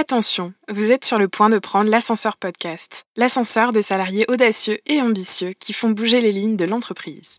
Attention, vous êtes sur le point de prendre l'ascenseur podcast, l'ascenseur des salariés audacieux et ambitieux qui font bouger les lignes de l'entreprise.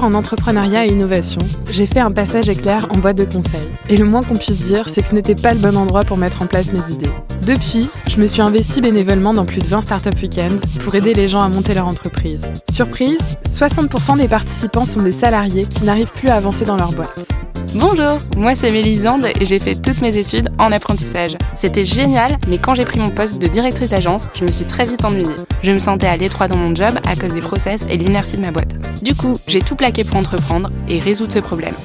en entrepreneuriat et innovation, j'ai fait un passage éclair en boîte de conseil. Et le moins qu'on puisse dire, c'est que ce n'était pas le bon endroit pour mettre en place mes idées. Depuis, je me suis investie bénévolement dans plus de 20 startup week-ends pour aider les gens à monter leur entreprise. Surprise, 60% des participants sont des salariés qui n'arrivent plus à avancer dans leur boîte. Bonjour, moi c'est Mélisande et j'ai fait toutes mes études en apprentissage. C'était génial, mais quand j'ai pris mon poste de directrice d'agence, je me suis très vite ennuyée. Je me sentais à l'étroit dans mon job à cause des process et l'inertie de ma boîte. Du coup, j'ai tout plaqué pour entreprendre et résoudre ce problème.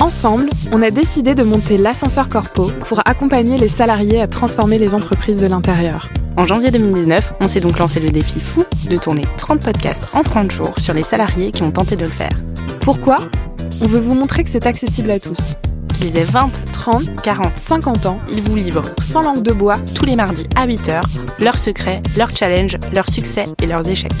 Ensemble, on a décidé de monter l'ascenseur Corpo pour accompagner les salariés à transformer les entreprises de l'intérieur. En janvier 2019, on s'est donc lancé le défi fou de tourner 30 podcasts en 30 jours sur les salariés qui ont tenté de le faire. Pourquoi? On veut vous montrer que c'est accessible à tous. Qu'ils aient 20, 30, 40, 50 ans, ils vous livrent sans langue de bois tous les mardis à 8h leurs secrets, leurs challenges, leurs succès et leurs échecs.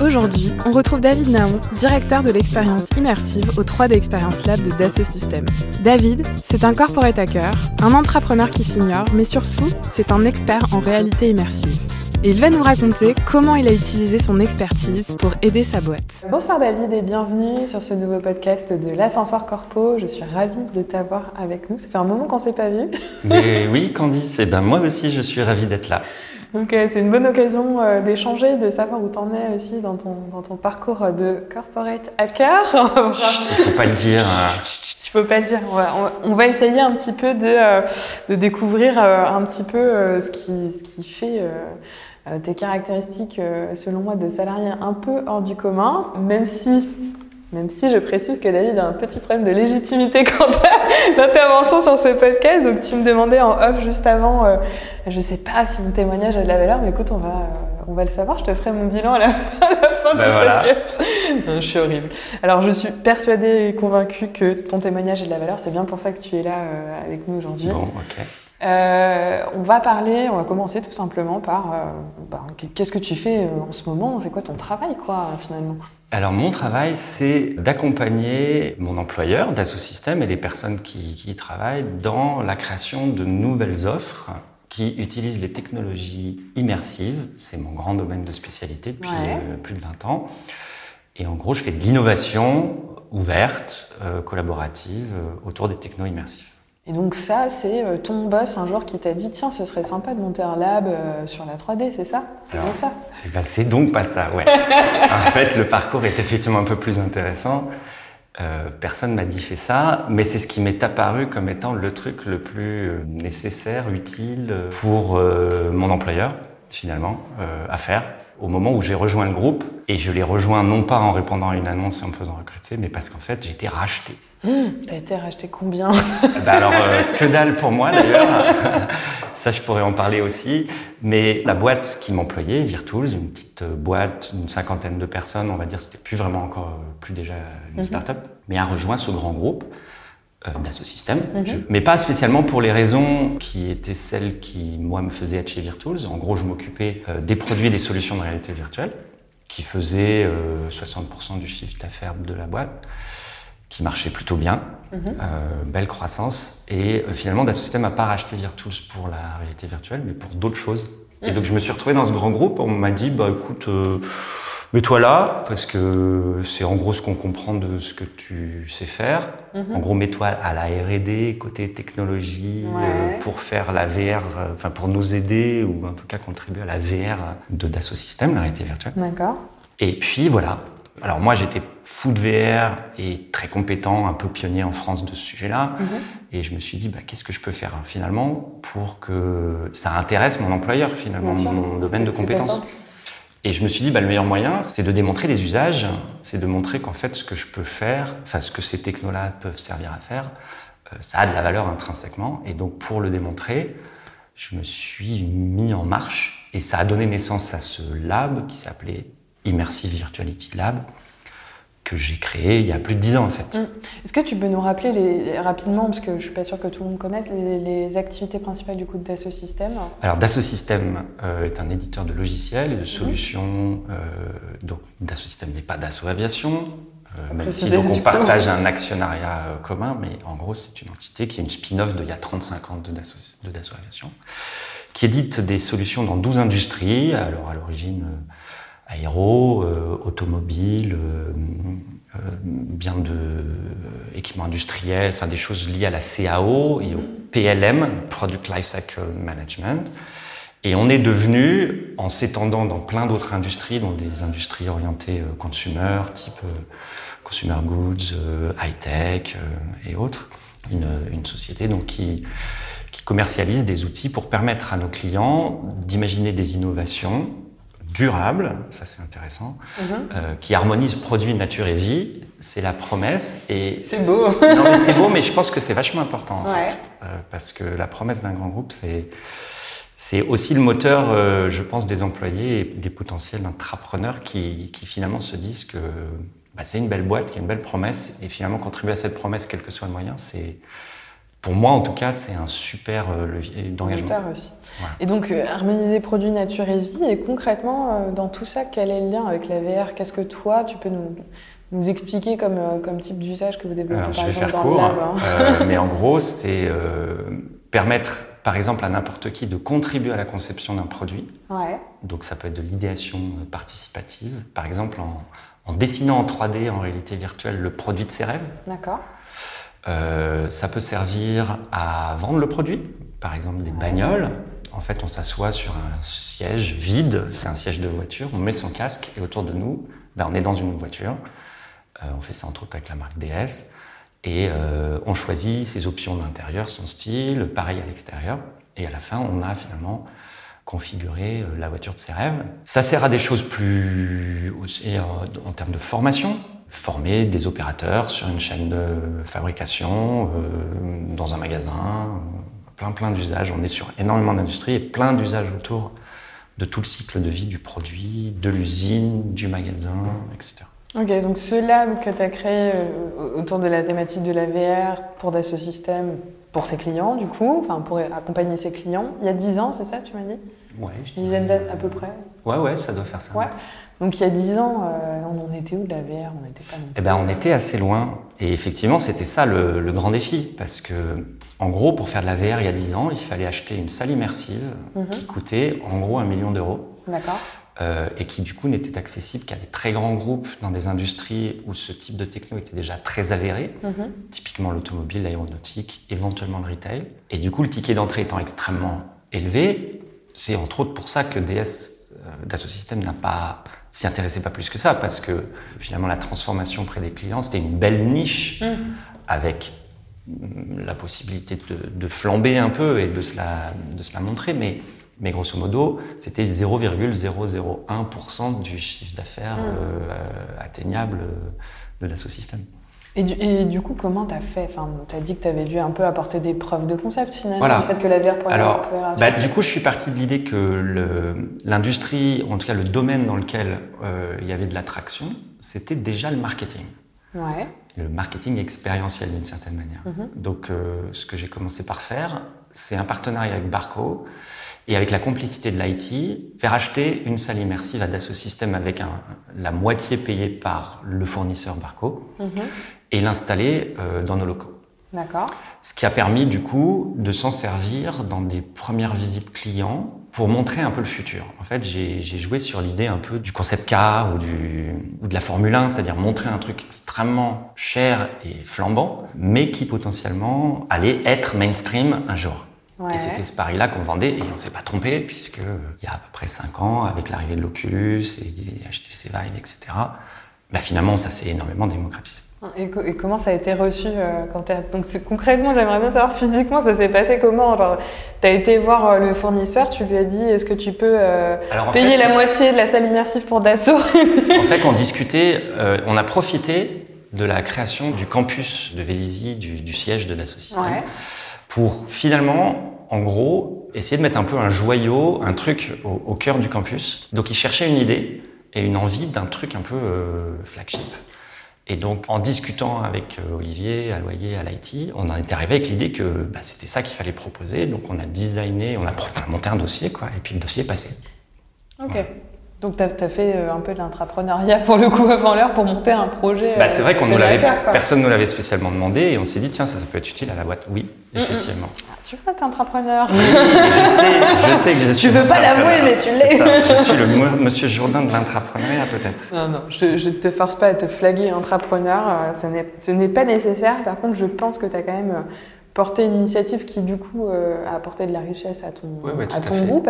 Aujourd'hui, on retrouve David Naon, directeur de l'expérience immersive au 3D Experience Lab de Dassault Systèmes. David, c'est un corporate hacker, un entrepreneur qui s'ignore, mais surtout, c'est un expert en réalité immersive. Et il va nous raconter comment il a utilisé son expertise pour aider sa boîte. Bonsoir David et bienvenue sur ce nouveau podcast de l'ascenseur corpo. Je suis ravie de t'avoir avec nous. Ça fait un moment qu'on s'est pas vu. Mais oui, Candice, et ben moi aussi je suis ravie d'être là. Donc c'est une bonne occasion euh, d'échanger, de savoir où tu en es aussi dans ton, dans ton parcours de corporate hacker. Il faut pas le dire. Je peux pas le dire. On va, on va, essayer un petit peu de, euh, de découvrir euh, un petit peu ce, qui, ce qui fait tes caractéristiques, selon moi, de salarié un peu hors du commun, même si même si je précise que David a un petit problème de légitimité quant à l'intervention sur ce podcast. Donc tu me demandais en off juste avant, euh, je sais pas si mon témoignage a de la valeur, mais écoute, on va, euh, on va le savoir. Je te ferai mon bilan à la, fin ben du voilà. podcast. Non, je suis horrible. Alors je suis persuadée et convaincue que ton témoignage a de la valeur. C'est bien pour ça que tu es là euh, avec nous aujourd'hui. Bon, ok. Euh, on va parler, on va commencer tout simplement par euh, bah, qu'est-ce que tu fais en ce moment? C'est quoi ton travail, quoi, finalement? Alors, mon travail, c'est d'accompagner mon employeur, Systèmes, et les personnes qui, qui y travaillent dans la création de nouvelles offres qui utilisent les technologies immersives. C'est mon grand domaine de spécialité depuis Ouais. euh, plus de 20 ans. Et en gros, je fais de l'innovation ouverte, euh, collaborative, euh, autour des technos immersifs. Et donc ça, c'est euh, ton boss un jour qui t'a dit tiens, ce serait sympa de monter un lab euh, sur la 3D, c'est ça? C'est bien ça Eh ben, c'est donc pas ça, ouais. en fait, le parcours est effectivement un peu plus intéressant. Euh, personne m'a dit fais ça, mais c'est ce qui m'est apparu comme étant le truc le plus euh, nécessaire, utile pour euh, mon employeur, finalement, euh, à faire. Au moment où j'ai rejoint le groupe, et je l'ai rejoint non pas en répondant à une annonce et en me faisant recruter, mais parce qu'en fait, j'ai été racheté. Hum, T'as été racheté combien? Bah alors, euh, que dalle pour moi d'ailleurs. Ça, je pourrais en parler aussi. Mais la boîte qui m'employait, Virtools, une petite euh, boîte, une cinquantaine de personnes, on va dire, c'était plus vraiment encore, plus déjà une Mhm. start-up, mais a rejoint ce grand groupe euh, Dassault Systèmes. Mhm. Mais pas spécialement pour les raisons qui étaient celles qui, moi, me faisaient être chez Virtools. En gros, je m'occupais euh, des produits et des solutions de réalité virtuelle, qui faisaient euh, 60% du chiffre d'affaires de la boîte qui marchait plutôt bien, Mhm. euh, belle croissance. Et euh, finalement, Dassault Systèmes n'a pas racheté Virtools pour la réalité virtuelle, mais pour d'autres choses. Et donc, je me suis retrouvé dans ce grand groupe. On m'a dit, bah écoute, euh, mets-toi là, parce que c'est en gros ce qu'on comprend de ce que tu sais faire. Mhm. En gros, mets-toi à la R&D, côté technologie, Ouais. euh, pour faire la VR, euh, enfin pour nous aider, ou en tout cas contribuer à la VR de Dassault Systèmes, la réalité virtuelle. D'accord. Et puis voilà. Alors moi j'étais fou de VR et très compétent, un peu pionnier en France de ce sujet-là. Mhm. Et je me suis dit, bah, qu'est-ce que je peux faire hein, finalement pour que ça intéresse mon employeur finalement, mon domaine de compétences. Et je me suis dit, bah, le meilleur moyen, c'est de démontrer les usages, c'est de montrer qu'en fait, ce que je peux faire, enfin, ce que ces technos-là peuvent servir à faire, euh, ça a de la valeur intrinsèquement. Et donc, pour le démontrer, je me suis mis en marche et ça a donné naissance à ce lab qui s'appelait Immersive Virtuality Lab, que j'ai créé il y a plus de dix ans en fait. Mm. Est-ce que tu peux nous rappeler les, rapidement, parce que je suis pas sûre que tout le monde connaisse, les, les activités principales du coup de Dassault Systèmes Alors Dassault Systèmes euh, est un éditeur de logiciels et de solutions. Euh, donc Dassault Systèmes n'est pas Dassault Aviation. Euh, même si donc, on partage un actionnariat euh, commun, mais en gros c'est une entité qui est une spin-off d'il y a 35 ans de Dassault, de Dassault Aviation, qui édite des solutions dans 12 industries. Alors à l'origine euh, aéro, euh, automobile, euh, euh, bien de équipements industriels, enfin des choses liées à la CAO et au PLM, Product Lifecycle Management. Et on est devenu, en s'étendant dans plein d'autres industries, dans des industries orientées consumer, type consumer goods, high-tech et autres, une, une, société donc qui, qui commercialise des outils pour permettre à nos clients d'imaginer des innovations durable, ça c'est intéressant, mm -hmm. euh, qui harmonise produit, nature et vie. C'est la promesse. Et c'est beau. non mais c'est beau, mais je pense que c'est vachement important en ouais. fait, euh, parce que la promesse d'un grand groupe, c'est c'est aussi le moteur, euh, je pense, des employés et des potentiels entrepreneurs qui, qui finalement se disent que bah, c'est une belle boîte, qui a une belle promesse, et finalement contribuer à cette promesse, quel que soit le moyen, c'est pour moi, en tout cas, c'est un super euh, levier d'engagement. aussi. Et donc, euh, harmoniser produits, nature et vie. Et concrètement, euh, dans tout ça, quel est le lien avec la VR Qu'est-ce que toi, tu peux nous, nous expliquer comme, comme type d'usage que vous développez Alors, par je vais exemple faire court, lab hein? euh, mais en gros, c'est permettre, par exemple, à n'importe qui de contribuer à la conception d'un produit. Ouais. Donc, ça peut être de l'idéation participative, par exemple en, en dessinant en 3D, en réalité virtuelle, le produit de ses rêves. D'accord. Euh, ça peut servir à vendre le produit, par exemple des bagnoles. En fait, on s'assoit sur un siège vide, c'est un siège de voiture, on met son casque et autour de nous, ben, on est dans une voiture. Euh, on fait ça entre autres avec la marque DS. Et euh, on choisit ses options d'intérieur, son style, pareil à l'extérieur. Et à la fin, on a finalement configuré la voiture de ses rêves. Ça sert à des choses plus en termes de formation former des opérateurs sur une chaîne de fabrication, euh, dans un magasin, euh, plein plein d'usages. On est sur énormément d'industries et plein d'usages autour de tout le cycle de vie du produit, de l'usine, du magasin, etc. Ok, donc ce lab que tu as créé euh, autour de la thématique de la VR pour Dassault Systèmes, pour ses clients du coup, enfin pour accompagner ses clients, il y a 10 ans, c'est ça tu m'as dit? Ouais, je Une dizaine d'années à peu près? Ouais, ouais, ça doit faire ça. Ouais. Donc il y a 10 ans, euh, on en était où de la VR? On n'était pas. Eh ben, on était assez loin. Et effectivement, c'était ça le, le, grand défi. Parce que, en gros, pour faire de la VR il y a 10 ans, il fallait acheter une salle immersive mm -hmm. qui coûtait en gros un million d'euros. D'accord. Euh, et qui du coup n'était accessible qu'à des très grands groupes dans des industries où ce type de techno était déjà très avéré, -hmm. typiquement l'automobile, l'aéronautique, éventuellement le retail. Et du coup, le ticket d'entrée étant extrêmement élevé, c'est entre autres pour ça que DS euh, Dassault Systèmes n'a pas s'y intéressait pas plus que ça parce que finalement la transformation près des clients c'était une belle niche mm. avec la possibilité de, de, flamber un peu et de se la, de se la montrer mais mais grosso modo, c'était 0,001% du chiffre d'affaires Mm. euh, atteignable de Dassault Systèmes. Et du, et du coup, comment tu as fait? Enfin, Tu as dit que tu avais dû un peu apporter des preuves de concept finalement, Voilà. le fait que la VR pourrait Alors, la- bah, du coup, je suis parti de l'idée que l'industrie, en tout cas le domaine dans lequel euh, il y avait de l'attraction, c'était déjà le marketing. Ouais. Le marketing expérientiel d'une certaine manière. Mhm. Donc, euh, ce que j'ai commencé par faire, c'est un partenariat avec Barco et avec la complicité de l'IT, faire acheter une salle immersive à Dassault Systèmes avec un- la moitié payée par le fournisseur Barco Mhm. et l'installer euh, dans nos locaux. D'accord. Ce qui a permis du coup de s'en servir dans des premières visites clients pour montrer un peu le futur. En fait, j'ai j'ai joué sur l'idée un peu du concept car ou, du, ou de la Formule 1, c'est-à-dire montrer un truc extrêmement cher et flambant, mais qui potentiellement allait être mainstream un jour. Ouais. Et c'était ce pari-là qu'on vendait et on s'est pas trompé puisque euh, il y a à peu près 5 ans, avec l'arrivée de l'Oculus et HTC Vive, etc., bah, finalement ça s'est énormément démocratisé. Et, co- et comment ça a été reçu euh, quand. Donc concrètement, j'aimerais bien savoir physiquement, ça s'est passé comment? Genre, t'as été voir euh, le fournisseur, tu lui as dit, est-ce que tu peux euh, Alors, payer fait, la moitié de la salle immersive pour Dassault? En fait, on discutait, euh, on a profité de la création du campus de Vélizy, du, du siège de Dassault Systèmes, Ouais. pour finalement, en gros, essayer de mettre un peu un joyau, un truc au, au cœur du campus. Donc, ils cherchaient une idée et une envie d'un truc un peu euh, flagship. Et donc, en discutant avec euh, Olivier, à Loyer, à l'IT, on en était arrivé avec l'idée que bah, c'était ça qu'il fallait proposer. Donc, on a designé, on a, pro- on a monté un dossier, quoi, et puis le dossier est passé. Ok. Donc t'as as fait euh, un peu de l'intrapreneuriat pour le coup avant l'heure pour monter un projet. Bah, euh, c'est vrai qu'on te nous l'avait, personne ne nous l'avait spécialement demandé et on s'est dit tiens ça, ça peut être utile à la boîte. Oui, effectivement. Tu vois, t'es entrepreneur. je sais, je sais que je suis. Tu veux pas l'avouer, mais tu l'es. Je suis le mo- Monsieur Jourdain de l'intrapreneuriat peut-être. Non, non, je ne te force pas à te flaguer entrepreneur, euh, ce n'est- ce n'est pas nécessaire. Par contre, je pense que tu as quand même euh, porté une initiative qui, du coup, euh, a apporté de la richesse à ton, tout à ton groupe.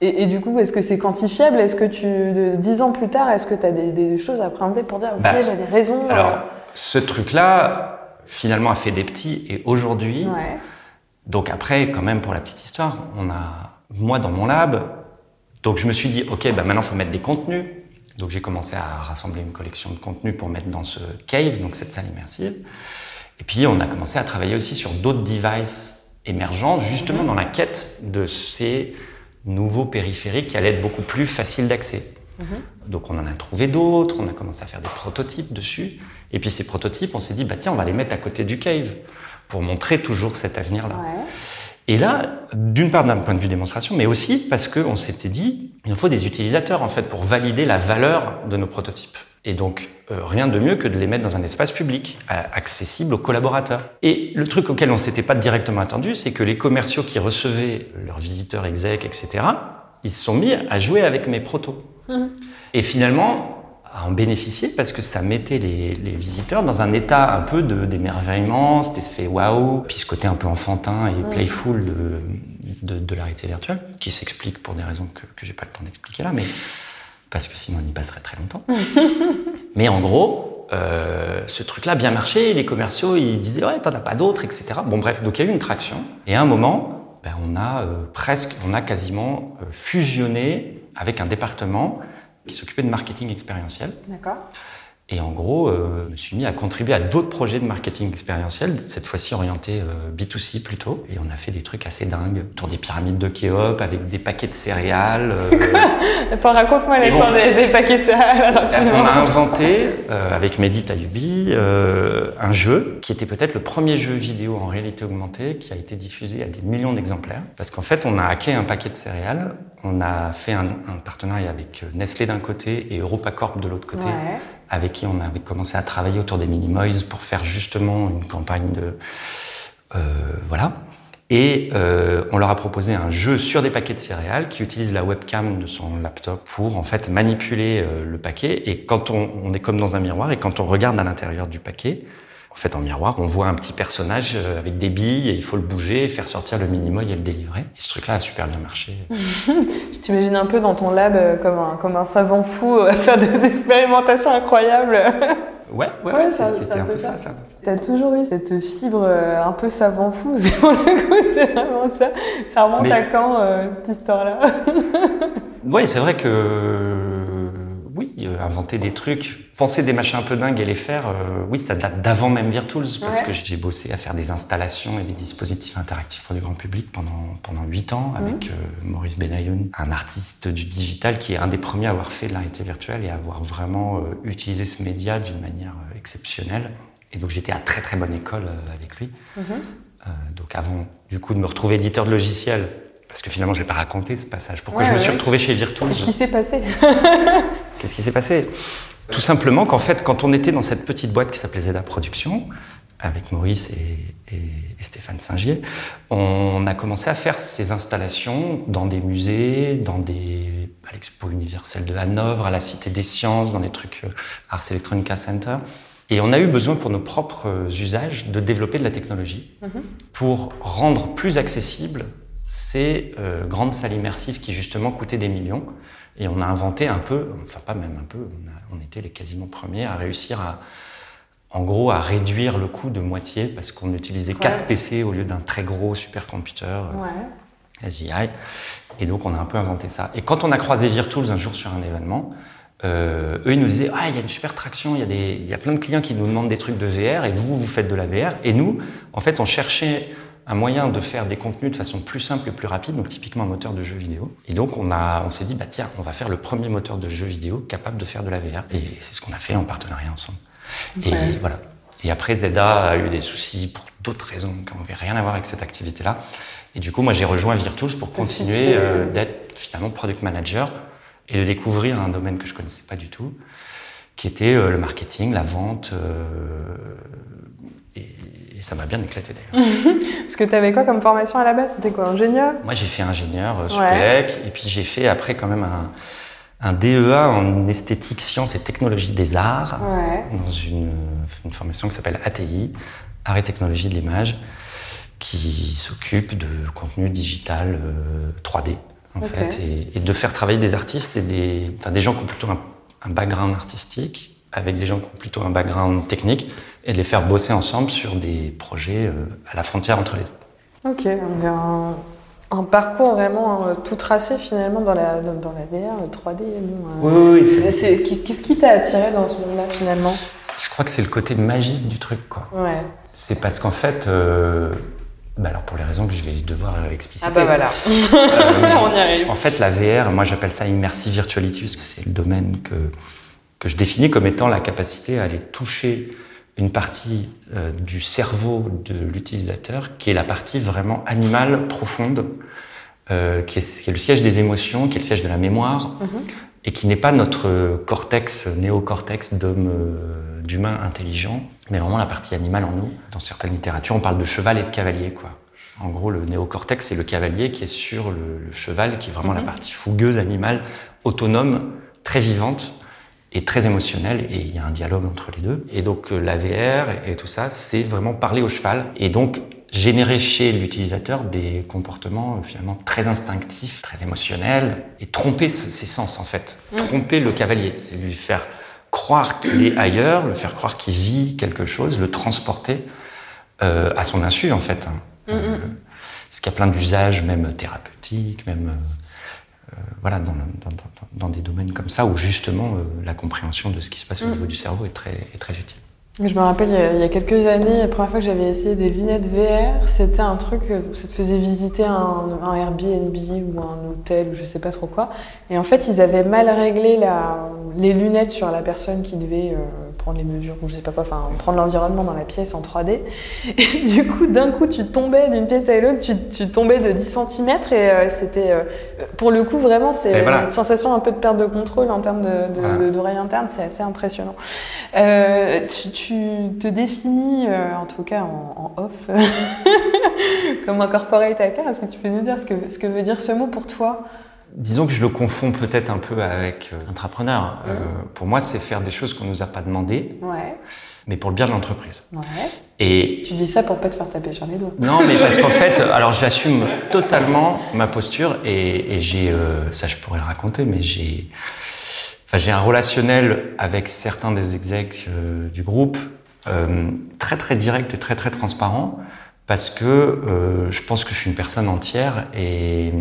Et, et du coup, est-ce que c'est quantifiable? Est-ce que tu, dix ans plus tard, est-ce que tu as des, des choses à appréhender pour dire, Bah, ok, j'avais raison euh, Alors ce truc-là finalement a fait des petits et aujourd'hui. Ouais. Donc après quand même pour la petite histoire, on a moi dans mon lab. Donc je me suis dit ok bah maintenant faut mettre des contenus. Donc j'ai commencé à rassembler une collection de contenus pour mettre dans ce cave, donc cette salle immersive. Et puis on a commencé à travailler aussi sur d'autres devices émergents, justement dans la quête de ces nouveaux périphériques qui allaient être beaucoup plus faciles d'accès. Donc on en a trouvé d'autres, on a commencé à faire des prototypes dessus. Et puis ces prototypes, on s'est dit, bah tiens, on va les mettre à côté du cave pour montrer toujours cet avenir-là. Ouais. Et là, d'une part d'un point de vue démonstration, mais aussi parce qu'on s'était dit, il nous faut des utilisateurs en fait pour valider la valeur de nos prototypes. Et donc, euh, rien de mieux que de les mettre dans un espace public, euh, accessible aux collaborateurs. Et le truc auquel on s'était pas directement attendu, c'est que les commerciaux qui recevaient leurs visiteurs exec, etc., ils se sont mis à jouer avec mes protos. Et finalement, à en bénéficier parce que ça mettait les, les visiteurs dans un état un peu de- d'émerveillement, c'était ce fait waouh, puis ce côté un peu enfantin et playful de, de, de la réalité virtuelle, qui s'explique pour des raisons que, que j'ai pas le temps d'expliquer là, mais parce que sinon on y passerait très longtemps. mais en gros, euh, ce truc-là a bien marché, les commerciaux ils disaient ouais, t'en as pas d'autres, etc. Bon bref, donc il y a eu une traction, et à un moment, ben, on a euh, presque, on a quasiment euh, fusionné avec un département qui s'occupait de marketing expérientiel. D'accord. Et en gros, euh, je me suis mis à contribuer à d'autres projets de marketing expérientiel, cette fois-ci orientés euh, B2C plutôt. Et on a fait des trucs assez dingues, autour des pyramides de Kéop, avec des paquets de céréales. euh, Attends, raconte-moi l'histoire bon. des, des paquets de céréales rapidement. on a inventé, euh, avec Mehdi Tayubi, euh, un jeu qui était peut-être le premier jeu vidéo en réalité augmentée qui a été diffusé à des millions d'exemplaires. Parce qu'en fait, on a hacké un paquet de céréales, on a fait un, un partenariat avec euh, Nestlé d'un côté et EuropaCorp de l'autre côté, Ouais. Avec qui on avait commencé à travailler autour des Minimoys pour faire justement une campagne de... euh, voilà. Et euh, on leur a proposé un jeu sur des paquets de céréales qui utilise la webcam de son laptop pour en fait manipuler euh, le paquet. Et quand on, est comme dans un miroir et quand on regarde à l'intérieur du paquet, fait en miroir, on voit un petit personnage euh, avec des billes et il faut le bouger, faire sortir le Minimoy et le délivrer. Et ce truc-là a super bien marché. Je t'imagine un peu dans ton lab euh, comme un, comme un savant fou euh, à faire des expérimentations incroyables. Ouais, ouais, Ouais, c'était un peu ça. T'as toujours eu cette fibre euh, un peu savant fou, c'est vraiment ça. Ça remonte Mais- à quand euh, cette histoire-là? Oui, c'est vrai que euh, inventer des trucs, penser des machins un peu dingues et les faire, euh, oui, ça date d'avant même Virtools, parce Ouais. que j'ai bossé à faire des installations et des dispositifs interactifs pour du grand public pendant pendant huit ans avec euh, Maurice Benayoun, un artiste du digital qui est un des premiers à avoir fait de la réalité virtuelle et à avoir vraiment euh, utilisé ce média d'une manière euh, exceptionnelle. Et donc j'étais à très très bonne école euh, avec lui. Euh, donc avant, du coup, de me retrouver éditeur de logiciels, parce que finalement, je vais pas raconter ce passage. Pourquoi Ouais, je me suis retrouvé chez Virtools Qu'est-ce qui s'est passé? Qu'est-ce qui s'est passé Tout simplement qu'en fait, quand on était dans cette petite boîte qui s'appelait Zeda Productions, avec Maurice et, et- et Stéphane Singier, on a commencé à faire ces installations dans des musées, dans des, à l'Expo universelle de Hanovre, à la Cité des Sciences, dans des trucs euh, Ars Electronica Center. Et on a eu besoin pour nos propres usages de développer de la technologie pour rendre plus accessibles ces euh, grandes salles immersives qui justement coûtaient des millions. Et on a inventé un peu, enfin pas même un peu, on, a- on était les quasiment premiers à réussir à, en gros à réduire le coût de moitié parce qu'on utilisait Ouais. 4 PC au lieu d'un très gros supercomputer euh, Ouais. SGI. Et donc on a un peu inventé ça. Et quand on a croisé Virtools un jour sur un événement, euh, eux ils nous disaient ah il y a une super traction, il y a des, il y a plein de clients qui nous demandent des trucs de VR et vous vous faites de la VR. Et nous en fait on cherchait un moyen de faire des contenus de façon plus simple et plus rapide, donc typiquement un moteur de jeu vidéo. Et donc on, a, on s'est dit, bah tiens, on va faire le premier moteur de jeu vidéo capable de faire de la VR. Et c'est ce qu'on a fait en partenariat ensemble. Et voilà. Et après, Zeda a eu des soucis pour d'autres raisons qui n'avaient rien à voir avec cette activité-là. Et du coup, moi, j'ai rejoint Virtools pour continuer tu- euh, d'être finalement product manager et de découvrir un domaine que je connaissais pas du tout, qui était euh, le marketing, la vente. euh, ça m'a bien éclaté d'ailleurs. Parce que tu avais quoi comme formation à la base? C'était quoi Ingénieur? Moi, j'ai fait ingénieur euh, Ouais. Supélec, et puis j'ai fait après quand même un, un DEA en esthétique, sciences et technologie des arts, Ouais. dans une, une formation qui s'appelle ATI, Art et technologie de l'image, qui s'occupe de contenu digital euh, 3D, en Ok. fait, et, et de faire travailler des artistes et des, enfin, des gens qui ont plutôt un, un background artistique avec des gens qui ont plutôt un background technique, et de les faire bosser ensemble sur des projets euh, à la frontière entre les deux. Ok, donc un, un parcours vraiment euh, tout tracé finalement dans la, dans, dans la VR, le 3D. bon, euh, Oui, oui, Qu'est-ce qui t'a attiré dans ce monde-là finalement? Je crois que c'est le côté magique du truc, quoi. Ouais. C'est parce qu'en fait, euh, bah alors pour les raisons que je vais devoir expliciter. Ah bah voilà. Euh, On y arrive. En fait, la VR, moi j'appelle ça immersive virtuality, parce que c'est le domaine que, que je définis comme étant la capacité à aller toucher une partie euh, du cerveau de l'utilisateur, qui est la partie vraiment animale, profonde, euh, qui, est, qui est le siège des émotions, qui est le siège de la mémoire, Mhm. et qui n'est pas notre cortex, néocortex d'homme, euh, d'humain intelligent, mais vraiment la partie animale en nous. Dans certaines littératures, on parle de cheval et de cavalier, quoi. En gros, le néocortex, c'est le cavalier qui est sur le, le cheval, qui est vraiment la Mhm. partie fougueuse, animale, autonome, très vivante et très émotionnelle. Et il y a un dialogue entre les deux. Et donc, euh, la VR et, tout ça, c'est vraiment parler au cheval. Et donc, générer chez l'utilisateur des comportements euh, finalement très instinctifs, très émotionnels, et tromper ses sens en fait. Tromper le cavalier, c'est lui faire croire qu'il est ailleurs, le faire croire qu'il vit quelque chose, le transporter euh, à son insu en fait. hein. Euh, parce qu'il y a plein d'usages, même thérapeutiques, même voilà, dans, dans- dans- des domaines comme ça où justement euh, la compréhension de ce qui se passe au Mm. niveau du cerveau est très, est très utile. Je me rappelle, il y, a, quelques années, la première fois que j'avais essayé des lunettes VR, c'était un truc euh, où ça te faisait visiter un, un Airbnb ou un hôtel ou je sais pas trop quoi. Et en fait, ils avaient mal réglé la, les lunettes sur la personne qui devait euh, prendre les mesures ou je sais pas quoi, enfin prendre l'environnement dans la pièce en 3D. Et du coup, d'un coup, tu tombais d'une pièce à l'autre, tu, tu tombais de 10 cm et euh, c'était, euh, pour le coup, vraiment, c'est voilà. une sensation un peu de perte de contrôle en termes de, de- Voilà. d'oreille interne, c'est assez impressionnant. Euh, tu, tu te définis, en tout cas en, en off, comme un corporate hacker. Est-ce que tu peux nous dire ce que, ce que veut dire ce mot pour toi? Disons que je le confonds peut-être un peu avec euh, entrepreneur. Euh, pour moi, c'est faire des choses qu'on nous a pas demandé, Ouais. mais pour le bien de l'entreprise. Ouais. Et Tu dis ça pour pas te faire taper sur les doigts. non, mais parce qu'en fait, alors j'assume totalement ma posture et, et j'ai, euh, ça je pourrais le raconter, mais j'ai, enfin j'ai un relationnel avec certains des execs euh, du groupe très très direct et très très transparent parce que euh, je pense que je suis une personne entière et,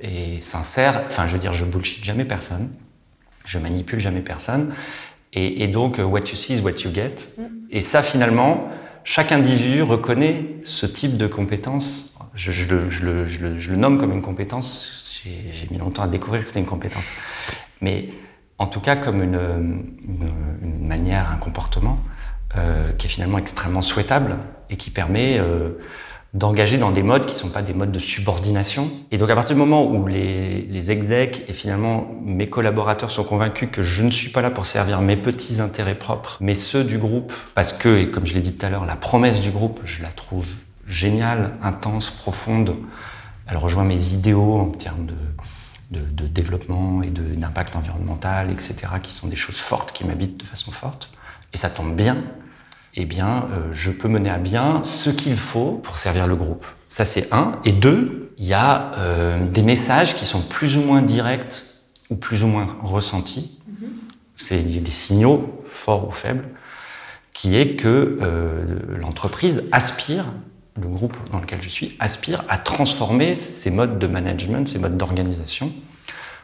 et sincère. Enfin, je veux dire, je bullshit jamais personne, je manipule jamais personne. Et, et donc, euh, what you see is what you get. Et ça, finalement, chaque individu reconnaît ce type de compétence. Je, je le- je le- je le- je le nomme comme une compétence. J'ai j'ai mis longtemps à découvrir que c'était une compétence. Mais en tout cas, comme une, une- une manière, un comportement euh, qui est finalement extrêmement souhaitable et qui permet euh, d'engager dans des modes qui ne sont pas des modes de subordination. Et donc à partir du moment où les, les execs et finalement mes collaborateurs sont convaincus que je ne suis pas là pour servir mes petits intérêts propres, mais ceux du groupe, parce que, et comme je l'ai dit tout à l'heure, la promesse du groupe, je la trouve géniale, intense, profonde. Elle rejoint mes idéaux en termes de, de, de développement et d'impact environnemental, etc., qui sont des choses fortes, qui m'habitent de façon forte. Et ça tombe bien eh bien, euh, je peux mener à bien ce qu'il faut pour servir le groupe. Ça, c'est un. Et deux, il y a euh, des messages qui sont plus ou moins directs ou plus ou moins ressentis. C'est des signaux, forts ou faibles, qui est que euh, l'entreprise aspire, le groupe dans lequel je suis, aspire à transformer ses modes de management, ses modes d'organisation,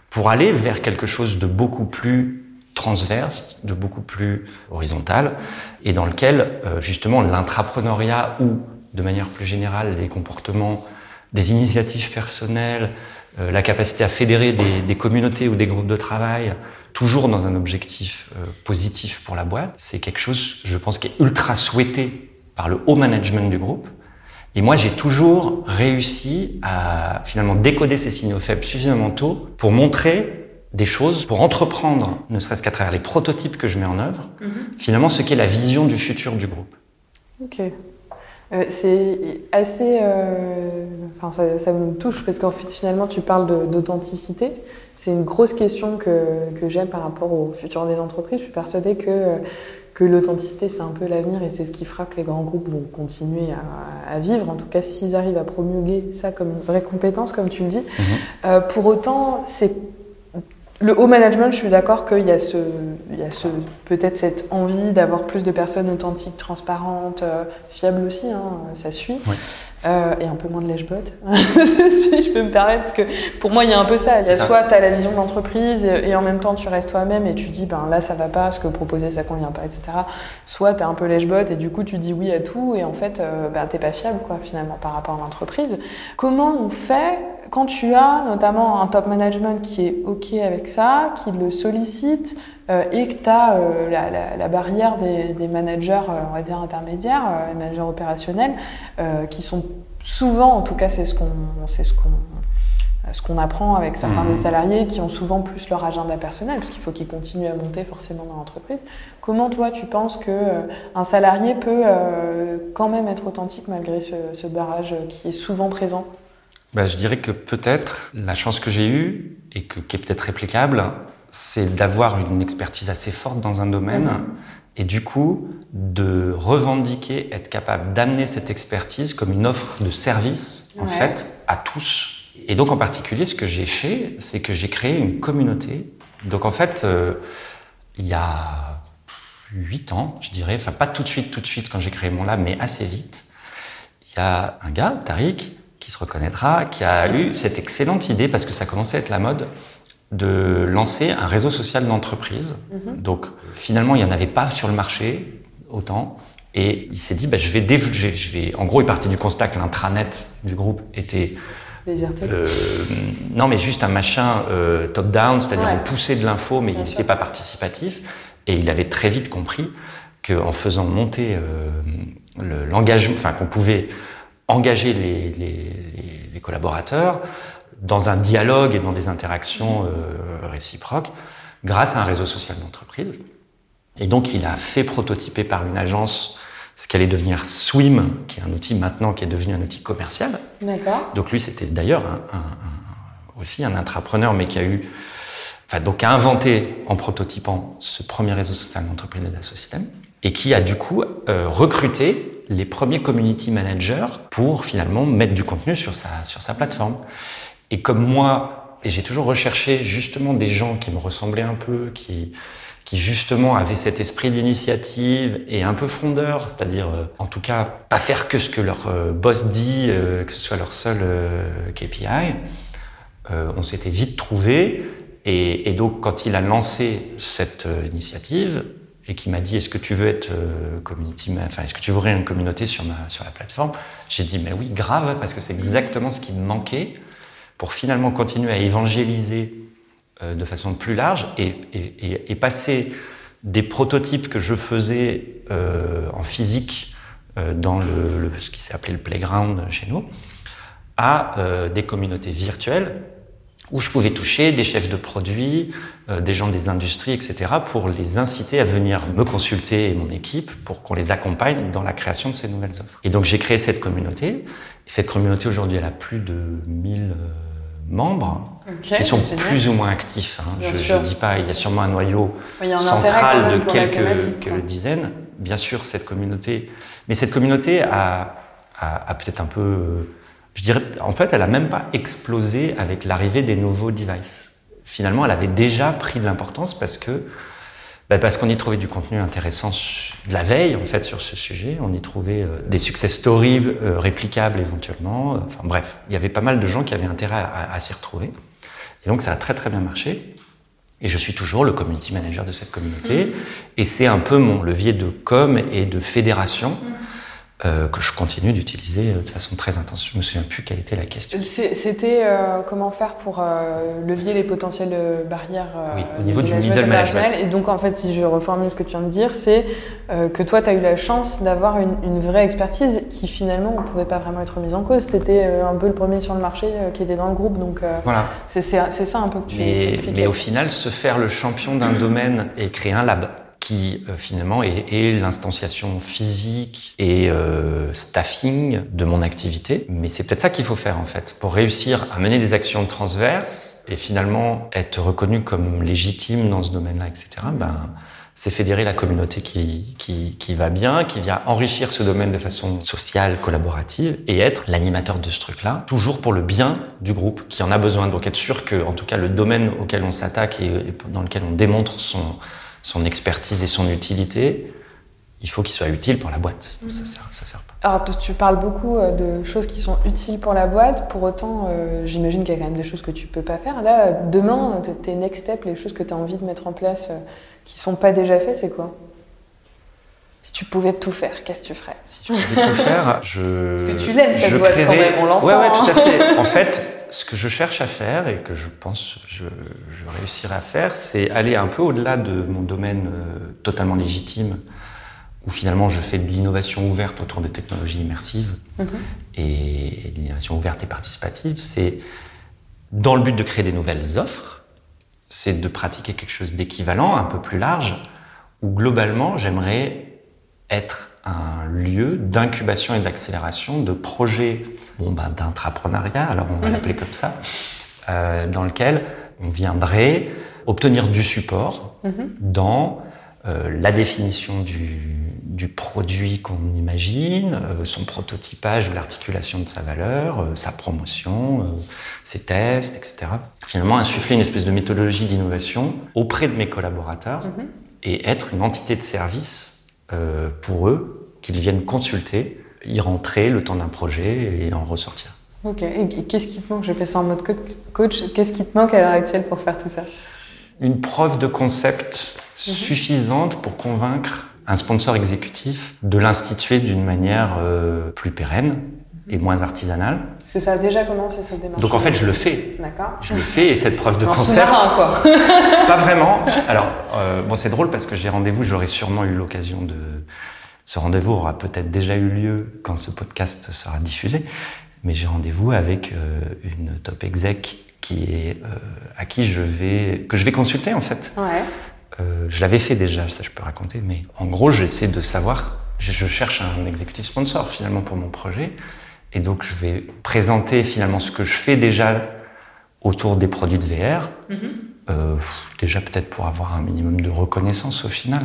pour aller vers quelque chose de beaucoup plus transverse, de beaucoup plus horizontal, et dans lequel euh, justement l'intrapreneuriat ou de manière plus générale les comportements, des initiatives personnelles, euh, la capacité à fédérer des, communautés ou des groupes de travail, toujours dans un objectif euh, positif pour la boîte, c'est quelque chose, je pense, qui est ultra souhaité par le haut management du groupe. Et moi, j'ai toujours réussi à finalement décoder ces signaux faibles suffisamment tôt pour montrer des choses, pour entreprendre, ne serait-ce qu'à travers les prototypes que je mets en œuvre, mm -hmm. finalement ce qu'est la vision du futur du groupe. Ok. Euh, c'est assez. Euh, enfin, ça, ça, me touche parce qu'en fait, finalement, tu parles d'authenticité. C'est une grosse question que, que j'aime par rapport au futur des entreprises. Je suis persuadée que, que l'authenticité, c'est un peu l'avenir et c'est ce qui fera que les grands groupes vont continuer à, à vivre. En tout cas, s'ils arrivent à promulguer ça comme une vraie compétence, comme tu le dis. Mm -hmm. euh, pour autant, c'est le haut management, je suis d'accord qu'il y a, ce, il y a ce, peut-être cette envie d'avoir plus de personnes authentiques, transparentes, euh, fiables aussi, hein, ça suit. Oui. Euh, et un peu moins de lèche-bot, si je peux me permettre, parce que pour moi, il y a un peu ça. Il y a ça. soit tu as la vision de l'entreprise et, et, en même temps, tu restes toi-même et tu dis, ben là, ça va pas, ce que proposer, ça convient pas, etc. Soit tu es un peu lèche-bot et du coup, tu dis oui à tout et en fait, euh, ben, t'es pas fiable, quoi, finalement, par rapport à l'entreprise. Comment on fait quand tu as notamment un top management qui est OK avec ça, qui le sollicite euh, et que tu as euh, la, la, la, barrière des, des managers, euh, on va dire intermédiaires, les managers opérationnels, qui sont souvent, en tout cas c'est ce qu'on ce qu'on ce qu'on apprend avec certains mmh. des salariés qui ont souvent plus leur agenda personnel, parce qu'il faut qu'ils continuent à monter forcément dans l'entreprise. Comment toi tu penses que euh, un salarié peut euh, quand même être authentique malgré ce, ce barrage qui est souvent présent? Bah, je dirais que peut-être la chance que j'ai eue et que, qui est peut-être réplicable, c'est d'avoir une expertise assez forte dans un domaine mmh. et du coup de revendiquer, être capable d'amener cette expertise comme une offre de service en fait à tous. Et donc en particulier, ce que j'ai fait, c'est que j'ai créé une communauté. Donc en fait, euh, il y a huit ans, je dirais, enfin pas tout de suite, tout de suite quand j'ai créé mon lab, mais assez vite, il y a un gars, Tariq, qui se reconnaîtra, qui a eu cette excellente idée, parce que ça commençait à être la mode, de lancer un réseau social d'entreprise. -hmm. Donc finalement, il n'y en avait pas sur le marché autant. Et il s'est dit, bah, je, vais je vais... En gros, il partait du constat que l'intranet du groupe était... Euh, non, mais juste un machin euh, top-down, c'est-à-dire ouais. on poussait de l'info, mais Bien il n'était pas participatif. Et il avait très vite compris qu'en faisant monter euh, l'engagement, le, enfin qu'on pouvait engager les, les, les, collaborateurs dans un dialogue et dans des interactions euh, réciproques grâce à un réseau social d'entreprise. Et donc, il a fait prototyper par une agence ce qu'allait devenir Swim, qui est un outil maintenant qui est devenu un outil commercial. D'accord. Donc, lui, c'était d'ailleurs un, un, un, aussi un intrapreneur, mais qui a eu. Enfin, donc, a inventé en prototypant ce premier réseau social d'entreprise de System et qui a du coup euh, recruté les premiers community managers pour finalement mettre du contenu sur sa, sur sa plateforme. Et comme moi, j'ai toujours recherché justement des gens qui me ressemblaient un peu, qui, qui justement avaient cet esprit d'initiative et un peu frondeur, c'est-à-dire euh, en tout cas pas faire que ce que leur euh, boss dit, euh, que ce soit leur seul KPI. on s'était vite trouvé et, donc quand il a lancé cette initiative, et qui m'a dit est-ce que tu veux être euh, community, enfin est-ce que tu ouvrir une communauté sur ma sur la plateforme? J'ai dit mais oui grave parce que c'est exactement ce qui me manquait pour finalement continuer à évangéliser euh, de façon plus large et, passer des prototypes que je faisais euh, en physique dans le, ce qui s'est appelé le playground chez nous à des communautés virtuelles où je pouvais toucher des chefs de produits, euh, des gens des industries, etc., pour les inciter à venir me consulter et mon équipe pour qu'on les accompagne dans la création de ces nouvelles offres. Et donc j'ai créé cette communauté. Et cette communauté aujourd'hui, elle a plus de 1000 euh, membres okay, qui sont plus ou moins actifs. Hein. Je ne dis pas, il y a sûrement un noyau central de quelques, quelques dizaines. Bien sûr, cette communauté, mais cette communauté a, a, a peut-être un peu euh, je dirais, en fait, elle n'a même pas explosé avec l'arrivée des nouveaux devices. Finalement, elle avait déjà pris de l'importance parce que Bah, parce qu'on y trouvait du contenu intéressant de la veille, en fait, sur ce sujet. On y trouvait euh, des success stories euh, réplicables éventuellement. Enfin bref, il y avait pas mal de gens qui avaient intérêt à, à- à s'y retrouver. Et donc ça a très très bien marché. Et je suis toujours le community manager de cette communauté. Et c'est un peu mon levier de com et de fédération euh, que je continue d'utiliser euh, de façon très intense. Je me souviens plus quelle était la question. C'est- C'était euh, comment faire pour euh, levier les potentielles euh, barrières euh, Oui, au niveau du middle opérationnel. Et donc, en fait, si je reformule ce que tu viens de dire, c'est euh, que toi, tu as eu la chance d'avoir une, une vraie expertise qui, finalement, ne pouvait pas vraiment être mise en cause. Tu étais un peu le premier sur le marché euh, qui était dans le groupe. Donc, euh, Voilà. c'est ça un peu que tu, tu Mais, expliquais. mais au final, se faire le champion d'un domaine et créer un lab qui euh, finalement est, l'instanciation physique et euh, staffing de mon activité. Mais c'est peut-être ça qu'il faut faire en fait pour réussir à mener des actions transverses et finalement être reconnu comme légitime dans ce domaine-là, etc. Ben, c'est fédérer la communauté qui, qui, qui va bien, qui vient enrichir ce domaine de façon sociale, collaborative, et être l'animateur de ce truc-là, toujours pour le bien du groupe qui en a besoin. Donc être sûr que, en tout cas, le domaine auquel on s'attaque et dans lequel on démontre son, son expertise et son utilité, il faut qu'il soit utile pour la boîte. Ça sert, ça sert pas. Alors, tu- parles beaucoup euh, de choses qui sont utiles pour la boîte. Pour autant, euh, j'imagine qu'il y a quand même des choses que tu peux pas faire. Là, demain, tes next steps, les choses que tu as envie de mettre en place euh, qui sont pas déjà faites, c'est quoi? Si tu pouvais tout faire, qu'est-ce que tu ferais? Si je pouvais tout faire, je. Parce que tu l'aimes, cette boîte, quand même, on l'entend, Ouais, ouais, hein. tout à fait. En fait, ce que je cherche à faire et que je pense je, je réussirai à faire, c'est aller un peu au-delà de mon domaine euh, totalement légitime, où finalement je fais de l'innovation ouverte autour des technologies immersives Mhm. et de l'innovation ouverte et participative. C'est dans le but de créer des nouvelles offres, c'est de pratiquer quelque chose d'équivalent, un peu plus large, où globalement j'aimerais être un lieu d'incubation et d'accélération de projets bon, ben, d'intrapreneuriat, alors on va Mhm. l'appeler comme ça, euh, dans lequel on viendrait obtenir du support Mhm. dans euh, la définition du, du produit qu'on imagine, euh, son prototypage ou l'articulation de sa valeur, euh, sa promotion, ses tests, etc. Finalement, insuffler une espèce de méthodologie d'innovation auprès de mes collaborateurs Mhm. et être une entité de service euh, pour eux, qu'ils viennent consulter, y rentrer le temps d'un projet et en ressortir. Ok. Et qu'est-ce qui te manque? Je fais ça en mode co- coach. Qu'est-ce qui te manque à l'heure actuelle pour faire tout ça? Une preuve de concept Mhm. suffisante pour convaincre un sponsor exécutif de l'instituer d'une manière euh, plus pérenne et moins artisanale. Parce que ça a déjà commencé cette démarche. Donc en fait, je le fais. D'accord. Je le fais et cette preuve de En concept. sous-marin, quoi. Pas vraiment. Alors, euh, bon, c'est drôle parce que j'ai rendez-vous, j'aurai sûrement eu l'occasion de. Ce rendez-vous aura peut-être déjà eu lieu quand ce podcast sera diffusé, mais j'ai rendez-vous avec euh, une top exec qui est euh, à qui je vais que je vais consulter en fait. Ouais. Je l'avais fait déjà, ça je peux raconter, mais en gros, j'essaie de savoir. Je, je cherche un executive sponsor finalement pour mon projet, et donc je vais présenter finalement ce que je fais déjà autour des produits de VR. Euh, pff, déjà peut-être pour avoir un minimum de reconnaissance au final.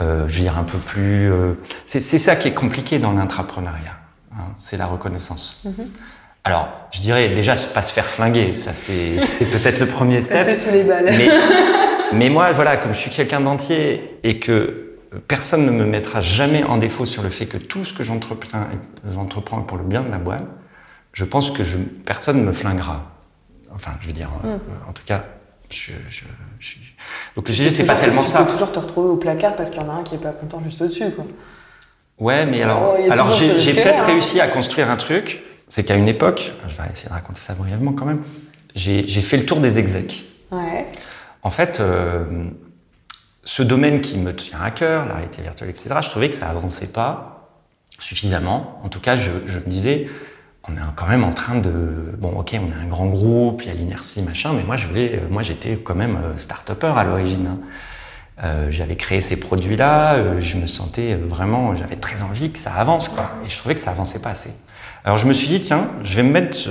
Euh, je veux dire un peu plus. euh, c'est ça qui est compliqué dans l'intrapreneuriat. hein, c'est la reconnaissance. Mhm. Alors, je dirais déjà pas se faire flinguer. Ça c'est c'est peut-être le premier step. C'est sous les balles. Mais, mais moi, voilà, comme je suis quelqu'un d'entier et que personne ne me mettra jamais en défaut sur le fait que tout ce que j'entreprends est pour le bien de la boîte, je pense que je, personne ne me flinguera. Enfin, je veux dire, euh, en tout cas, je, je, je- donc le sujet, c'est pas tellement tu ça. peux toujours te retrouver au placard parce qu'il y en a un qui est pas content juste au-dessus, quoi. Ouais, mais alors, Oh, alors toujours j'ai peut-être hein. réussi à construire un truc. C'est qu'à une époque, je vais essayer de raconter ça brièvement quand même, j'ai j'ai fait le tour des execs. Ouais. En fait, euh, ce domaine qui me tient à cœur, la réalité virtuelle, etc., je trouvais que ça avançait pas suffisamment. En tout cas, je, me disais, on est quand même en train de... Bon, ok, on est un grand groupe, il y a l'inertie, machin, mais moi, je voulais, euh, moi j'étais quand même euh, start-upper à l'origine. hein. Euh, j'avais créé ces produits-là, je me sentais vraiment, j'avais très envie que ça avance, quoi. Et je trouvais que ça avançait pas assez. Alors je me suis dit, tiens, je vais me mettre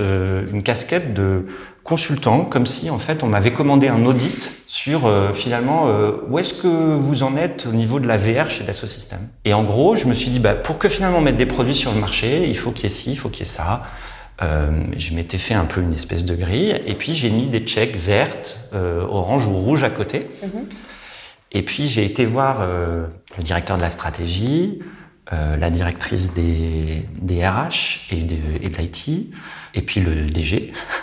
une casquette de consultant, comme si en fait on m'avait commandé un audit sur euh, finalement euh, où est-ce que vous en êtes au niveau de la VR chez Dassault Systèmes. Et en gros, je me suis dit, bah, pour que finalement mettre des produits sur le marché, il faut qu'il y ait ci, il faut qu'il y ait ça. Euh, je m'étais fait un peu une espèce de grille, et puis j'ai mis des checks vertes, orange ou rouge à côté. Mhm. Et puis j'ai été voir le directeur de la stratégie, euh, la directrice des, des RH et de, et de l'IT, et puis le DG,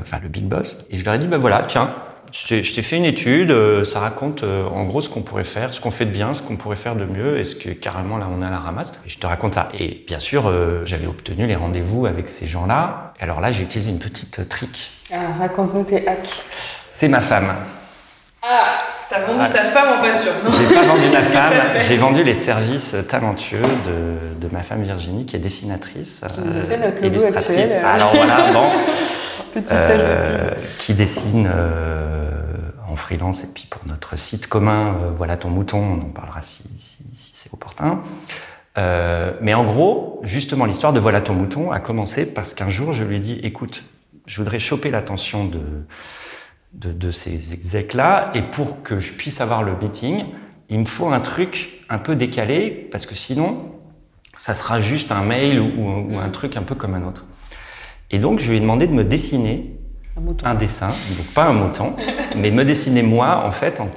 enfin le big boss. Et je leur ai dit, ben voilà, tiens, je t'ai- fait une étude, euh, ça raconte euh, en gros ce qu'on pourrait faire, ce qu'on fait de bien, ce qu'on pourrait faire de mieux, est-ce que carrément là on à la ramasse Et je te raconte ça. Et bien sûr, euh, j'avais obtenu les rendez-vous avec ces gens-là. Et alors là, j'ai utilisé une petite trick. Ah, raconte-nous tes hacks. C'est ma femme. T'as vendu ta femme en peinture, J'ai pas vendu ma femme, j'ai vendu les services talentueux de, de ma femme Virginie, qui est dessinatrice, euh, nous a fait notre illustratrice. actuel. Alors voilà, bon, euh, qui dessine euh, en freelance et puis pour notre site commun, euh, voilà ton mouton, on en parlera si, si- si c'est opportun. Euh, mais en gros, justement, l'histoire de Voilà ton mouton a commencé parce qu'un jour, je lui ai dit, écoute, je voudrais choper l'attention de, de, de ces execs-là, et pour que je puisse avoir le meeting, il me faut un truc un peu décalé, parce que sinon, ça sera juste un mail ou, un truc un peu comme un autre. Et donc, je lui ai demandé de me dessiner Un dessin, donc pas un mouton, mais me dessiner moi, en fait. en-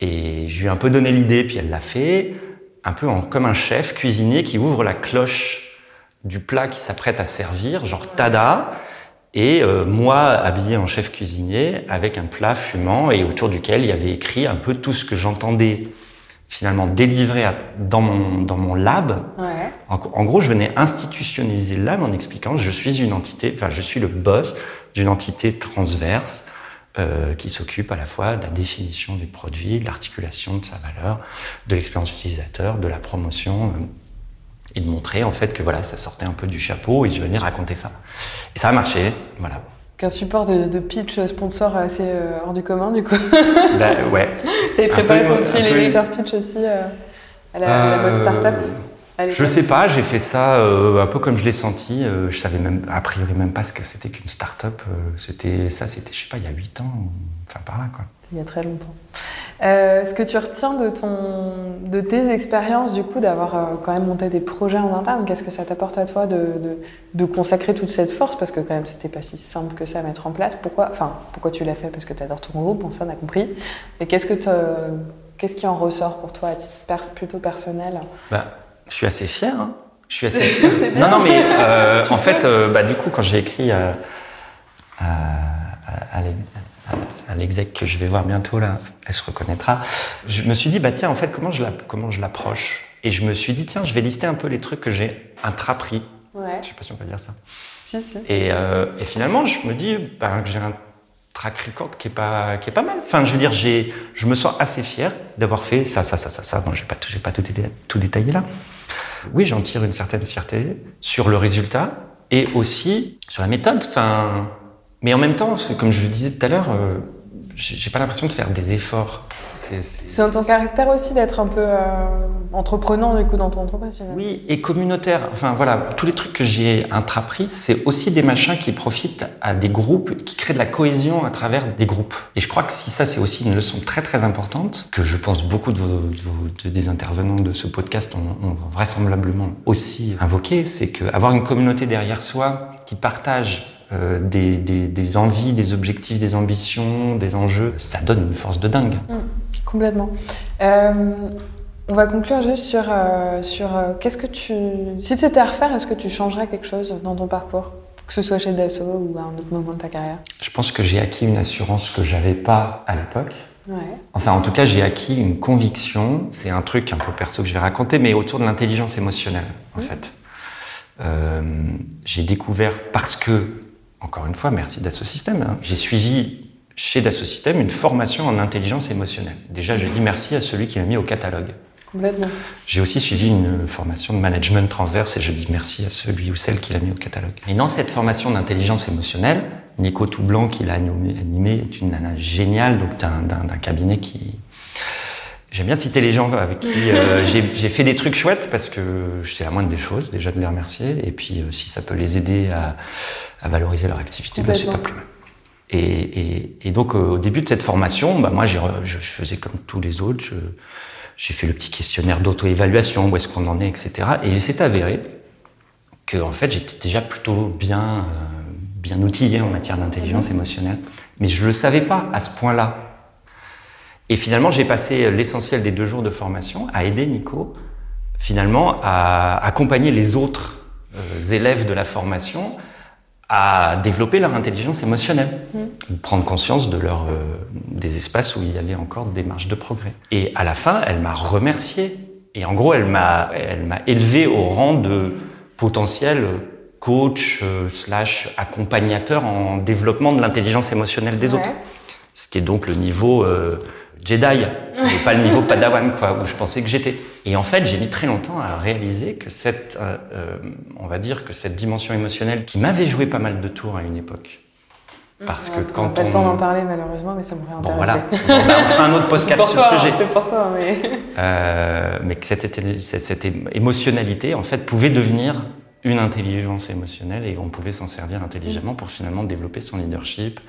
Et je lui ai un peu donné l'idée, puis elle l'a fait, un peu en- comme un chef cuisinier qui ouvre la cloche du plat qui s'apprête à servir, genre tada, et euh, moi habillé en chef cuisinier avec un plat fumant et autour duquel il y avait écrit un peu tout ce que j'entendais finalement délivrer à- dans mon, dans mon lab Ouais. en, en gros, je venais institutionnaliser le lab en expliquant je suis une entité, enfin je suis le boss d'une entité transverse euh, qui s'occupe à la fois de la définition du produit, de l'articulation de sa valeur, de l'expérience utilisateur, de la promotion euh, et de montrer en fait que voilà ça sortait un peu du chapeau et je venais raconter ça. Et ça a marché, voilà. Qu'un support de, de pitch sponsor assez euh, hors du commun, du coup. Bah, ouais. T'avais préparé peu- ton petit peu- elevator pitch aussi euh, à, la, à la bonne Euh, startup? Je sais pas, j'ai fait ça euh, un peu comme je l'ai senti. euh, je savais même, a priori même pas ce que c'était qu'une start-up. euh, c'était ça, c'était, je sais pas, il y a 8 ans, enfin par là quoi. Il y a très longtemps. Euh, ce que tu retiens de, ton, de tes expériences, du coup, d'avoir euh, quand même monté des projets en interne, qu'est-ce que ça t'apporte à toi de, de, de consacrer toute cette force? Parce que quand même, c'était pas si simple que ça à mettre en place. Pourquoi, enfin, pourquoi tu l'as fait? Parce que tu adores ton groupe, bon, ça, on a compris. Et qu'est-ce, que qu'est-ce qui en ressort pour toi à titre pers- plutôt personnel? Bah, je suis assez fier. hein. Je suis assez fier. Non, non, mais euh, en fait, bah, du coup, quand j'ai écrit à, à- à l'exec que je vais voir bientôt, là, elle se reconnaîtra, je me suis dit, bah tiens, en fait, comment je la- comment je l'approche? Et je me suis dit, tiens, je vais lister un peu les trucs que j'ai intrapris. Ouais, Je sais pas si on peut dire ça. si, si. Et, euh, et finalement, je me dis bah, que j'ai un track record qui est pas, qui est pas mal. Enfin, je veux dire, j'ai, je me sens assez fier d'avoir fait ça, ça, ça, ça, ça. Bon, j'ai pas, tout- j'ai pas tout, tout détaillé là. Oui, j'en tire une certaine fierté sur le résultat et aussi sur la méthode. Enfin, mais en même temps, c'est comme je le disais tout à l'heure, euh, j'ai pas l'impression de faire des efforts. C'est, dans ton caractère aussi d'être un peu euh, entreprenant, du coup, dans ton entreprise, finalement. Oui, et communautaire. Enfin voilà, tous les trucs que j'ai intrapris, c'est aussi des machins qui profitent à des groupes, qui créent de la cohésion à travers des groupes. Et je crois que si ça, c'est aussi une leçon très très importante, que je pense beaucoup de, vos, de vos- de- des intervenants de ce podcast ont, ont vraisemblablement aussi invoqué, c'est qu'avoir une communauté derrière soi qui partage euh, des, des- des envies, des objectifs, des ambitions, des enjeux, ça donne une force de dingue. Complètement. Euh, on va conclure juste sur, euh, sur qu'est-ce que tu. Si c'était à refaire, est-ce que tu changerais quelque chose dans ton parcours? Que ce soit chez Dassault ou à un autre moment de ta carrière? Je pense que j'ai acquis une assurance que j'avais pas à l'époque. Ouais. Enfin, en tout cas, j'ai acquis une conviction. C'est un truc un peu perso que je vais raconter, mais autour de l'intelligence émotionnelle, en fait. Euh, j'ai découvert parce que, encore une fois, merci Dassault Systèmes, hein, j'ai suivi chez Dassault Systèmes une formation en intelligence émotionnelle. Déjà, je dis merci à celui qui l'a mis au catalogue. Complètement. J'ai aussi suivi une formation de management transverse et je dis merci à celui ou celle qui l'a mis au catalogue. Et dans cette formation d'intelligence émotionnelle, Nico Toublanc, qui l'a animé, animé, est une nana géniale, donc d'un cabinet qui... J'aime bien citer les gens avec qui euh, j'ai, fait des trucs chouettes parce que c'est la moindre des choses, déjà de les remercier. Et puis euh, si ça peut les aider à, à valoriser leur activité, ben, c'est pas plus mal. Et, et- et donc, euh, au début de cette formation, bah, moi, je, je faisais comme tous les autres. J'ai fait le petit questionnaire d'auto-évaluation, où est-ce qu'on en est, etc. Et il s'est avéré que, en fait, j'étais déjà plutôt bien, euh, bien outillé en matière d'intelligence émotionnelle. Mais je ne le savais pas à ce point-là. Et finalement, j'ai passé l'essentiel des deux jours de formation à aider Nico, finalement, à accompagner les autres euh, élèves de la formation à développer leur intelligence émotionnelle, Mmh. prendre conscience de leur, euh, des espaces où il y avait encore des marges de progrès. Et à la fin, elle m'a remercié. Et en gros, elle m'a, elle m'a élevé au rang de potentiel coach euh, slash accompagnateur en développement de l'intelligence émotionnelle des Ouais. autres. Ce qui est donc le niveau euh, Jedi, et pas le niveau Padawan, quoi, où je pensais que j'étais. Et en fait, j'ai mis très longtemps à réaliser que cette, euh, euh, on va dire que cette dimension émotionnelle qui m'avait joué pas mal de tours à une époque. Parce que On n'a quand pas on... le temps d'en parler malheureusement, mais ça m'aurait Bon intéressé. voilà, Bon, ben, on fera un autre podcast sur ce hein, sujet. c'est pour toi, mais. Euh, mais que cette, cette- émotionnalité, en fait, pouvait devenir une intelligence émotionnelle et on pouvait s'en servir intelligemment pour finalement développer son leadership,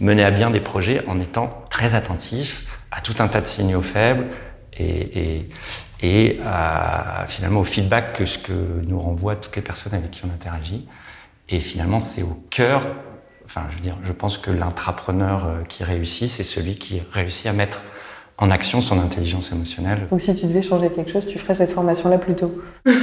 mener à bien des projets en étant très attentif à tout un tas de signaux faibles et, et, et finalement au feedback que ce que nous renvoient toutes les personnes avec qui on interagit. Et finalement, c'est au cœur, enfin, je veux dire, je pense que l'intrapreneur euh, qui réussit, c'est celui qui réussit à mettre en action son intelligence émotionnelle. Donc si tu devais changer quelque chose, tu ferais cette formation-là plus tôt.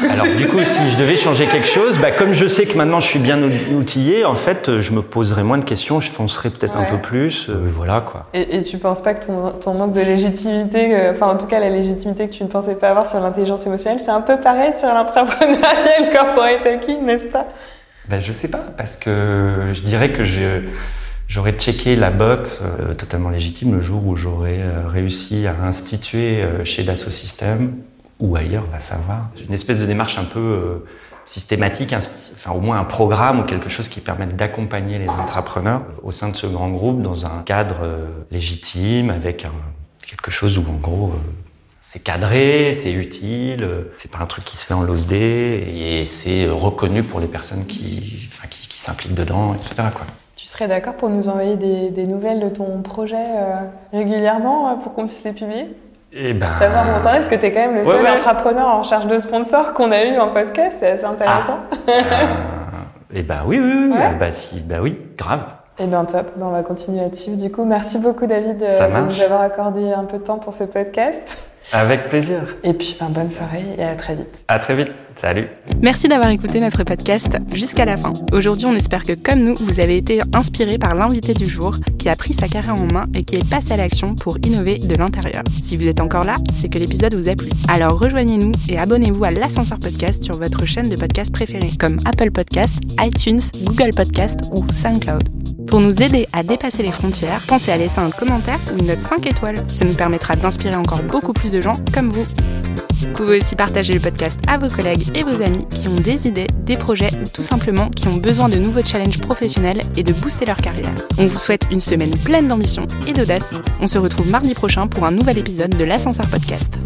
Alors du coup, si je devais changer quelque chose, bah, comme je sais que maintenant je suis bien outillé, en fait, euh, je me poserais moins de questions, je foncerais peut-être un peu plus. euh, voilà quoi. Et, et tu penses pas que ton, ton manque de légitimité, euh, enfin en tout cas la légitimité que tu ne pensais pas avoir sur l'intelligence émotionnelle, c'est un peu pareil sur l'entrepreneuriat et le corporate hacking, n'est-ce pas? Ben, je sais pas, parce que je dirais que je, j'aurais checké la box euh, totalement légitime le jour où j'aurais euh, réussi à instituer euh, chez Dassault Systèmes ou ailleurs, va savoir, une espèce de démarche un peu systématique, enfin au moins un programme ou quelque chose qui permette d'accompagner les entrepreneurs au sein de ce grand groupe dans un cadre légitime avec quelque chose où en gros c'est cadré, c'est utile, c'est pas un truc qui se fait en loose et c'est reconnu pour les personnes qui, qui, qui s'impliquent dedans, etc. Quoi. Tu serais d'accord pour nous envoyer des, des nouvelles de ton projet euh, régulièrement euh, pour qu'on puisse les publier? Et ben, Savoir où on en est, parce que tu es quand même le seul ouais. entrepreneur en charge de sponsors qu'on a eu en podcast, c'est assez intéressant. et ben oui, oui, oui, Ouais. bah si, bah oui, grave. Eh bien top, Ben, on va continuer là-dessus. Du coup, merci beaucoup David euh, de nous avoir accordé un peu de temps pour ce podcast. Avec plaisir. Et puis ben, bonne soirée et à très vite. À très vite. Salut. Merci d'avoir écouté notre podcast jusqu'à la fin. Aujourd'hui, on espère que comme nous, vous avez été inspirés par l'invité du jour qui a pris sa carrière en main et qui est passé à l'action pour innover de l'intérieur. Si vous êtes encore là, c'est que l'épisode vous a plu. Alors rejoignez-nous et abonnez-vous à l'ascenseur podcast sur votre chaîne de podcast préférée comme Apple Podcast, iTunes, Google Podcast ou SoundCloud. Pour nous aider à dépasser les frontières, pensez à laisser un commentaire ou une note 5 étoiles. Ça nous permettra d'inspirer encore beaucoup plus de gens comme vous. Vous pouvez aussi partager le podcast à vos collègues et vos amis qui ont des idées, des projets ou tout simplement qui ont besoin de nouveaux challenges professionnels et de booster leur carrière. On vous souhaite une semaine pleine d'ambition et d'audace. On se retrouve mardi prochain pour un nouvel épisode de l'Ascenseur Podcast.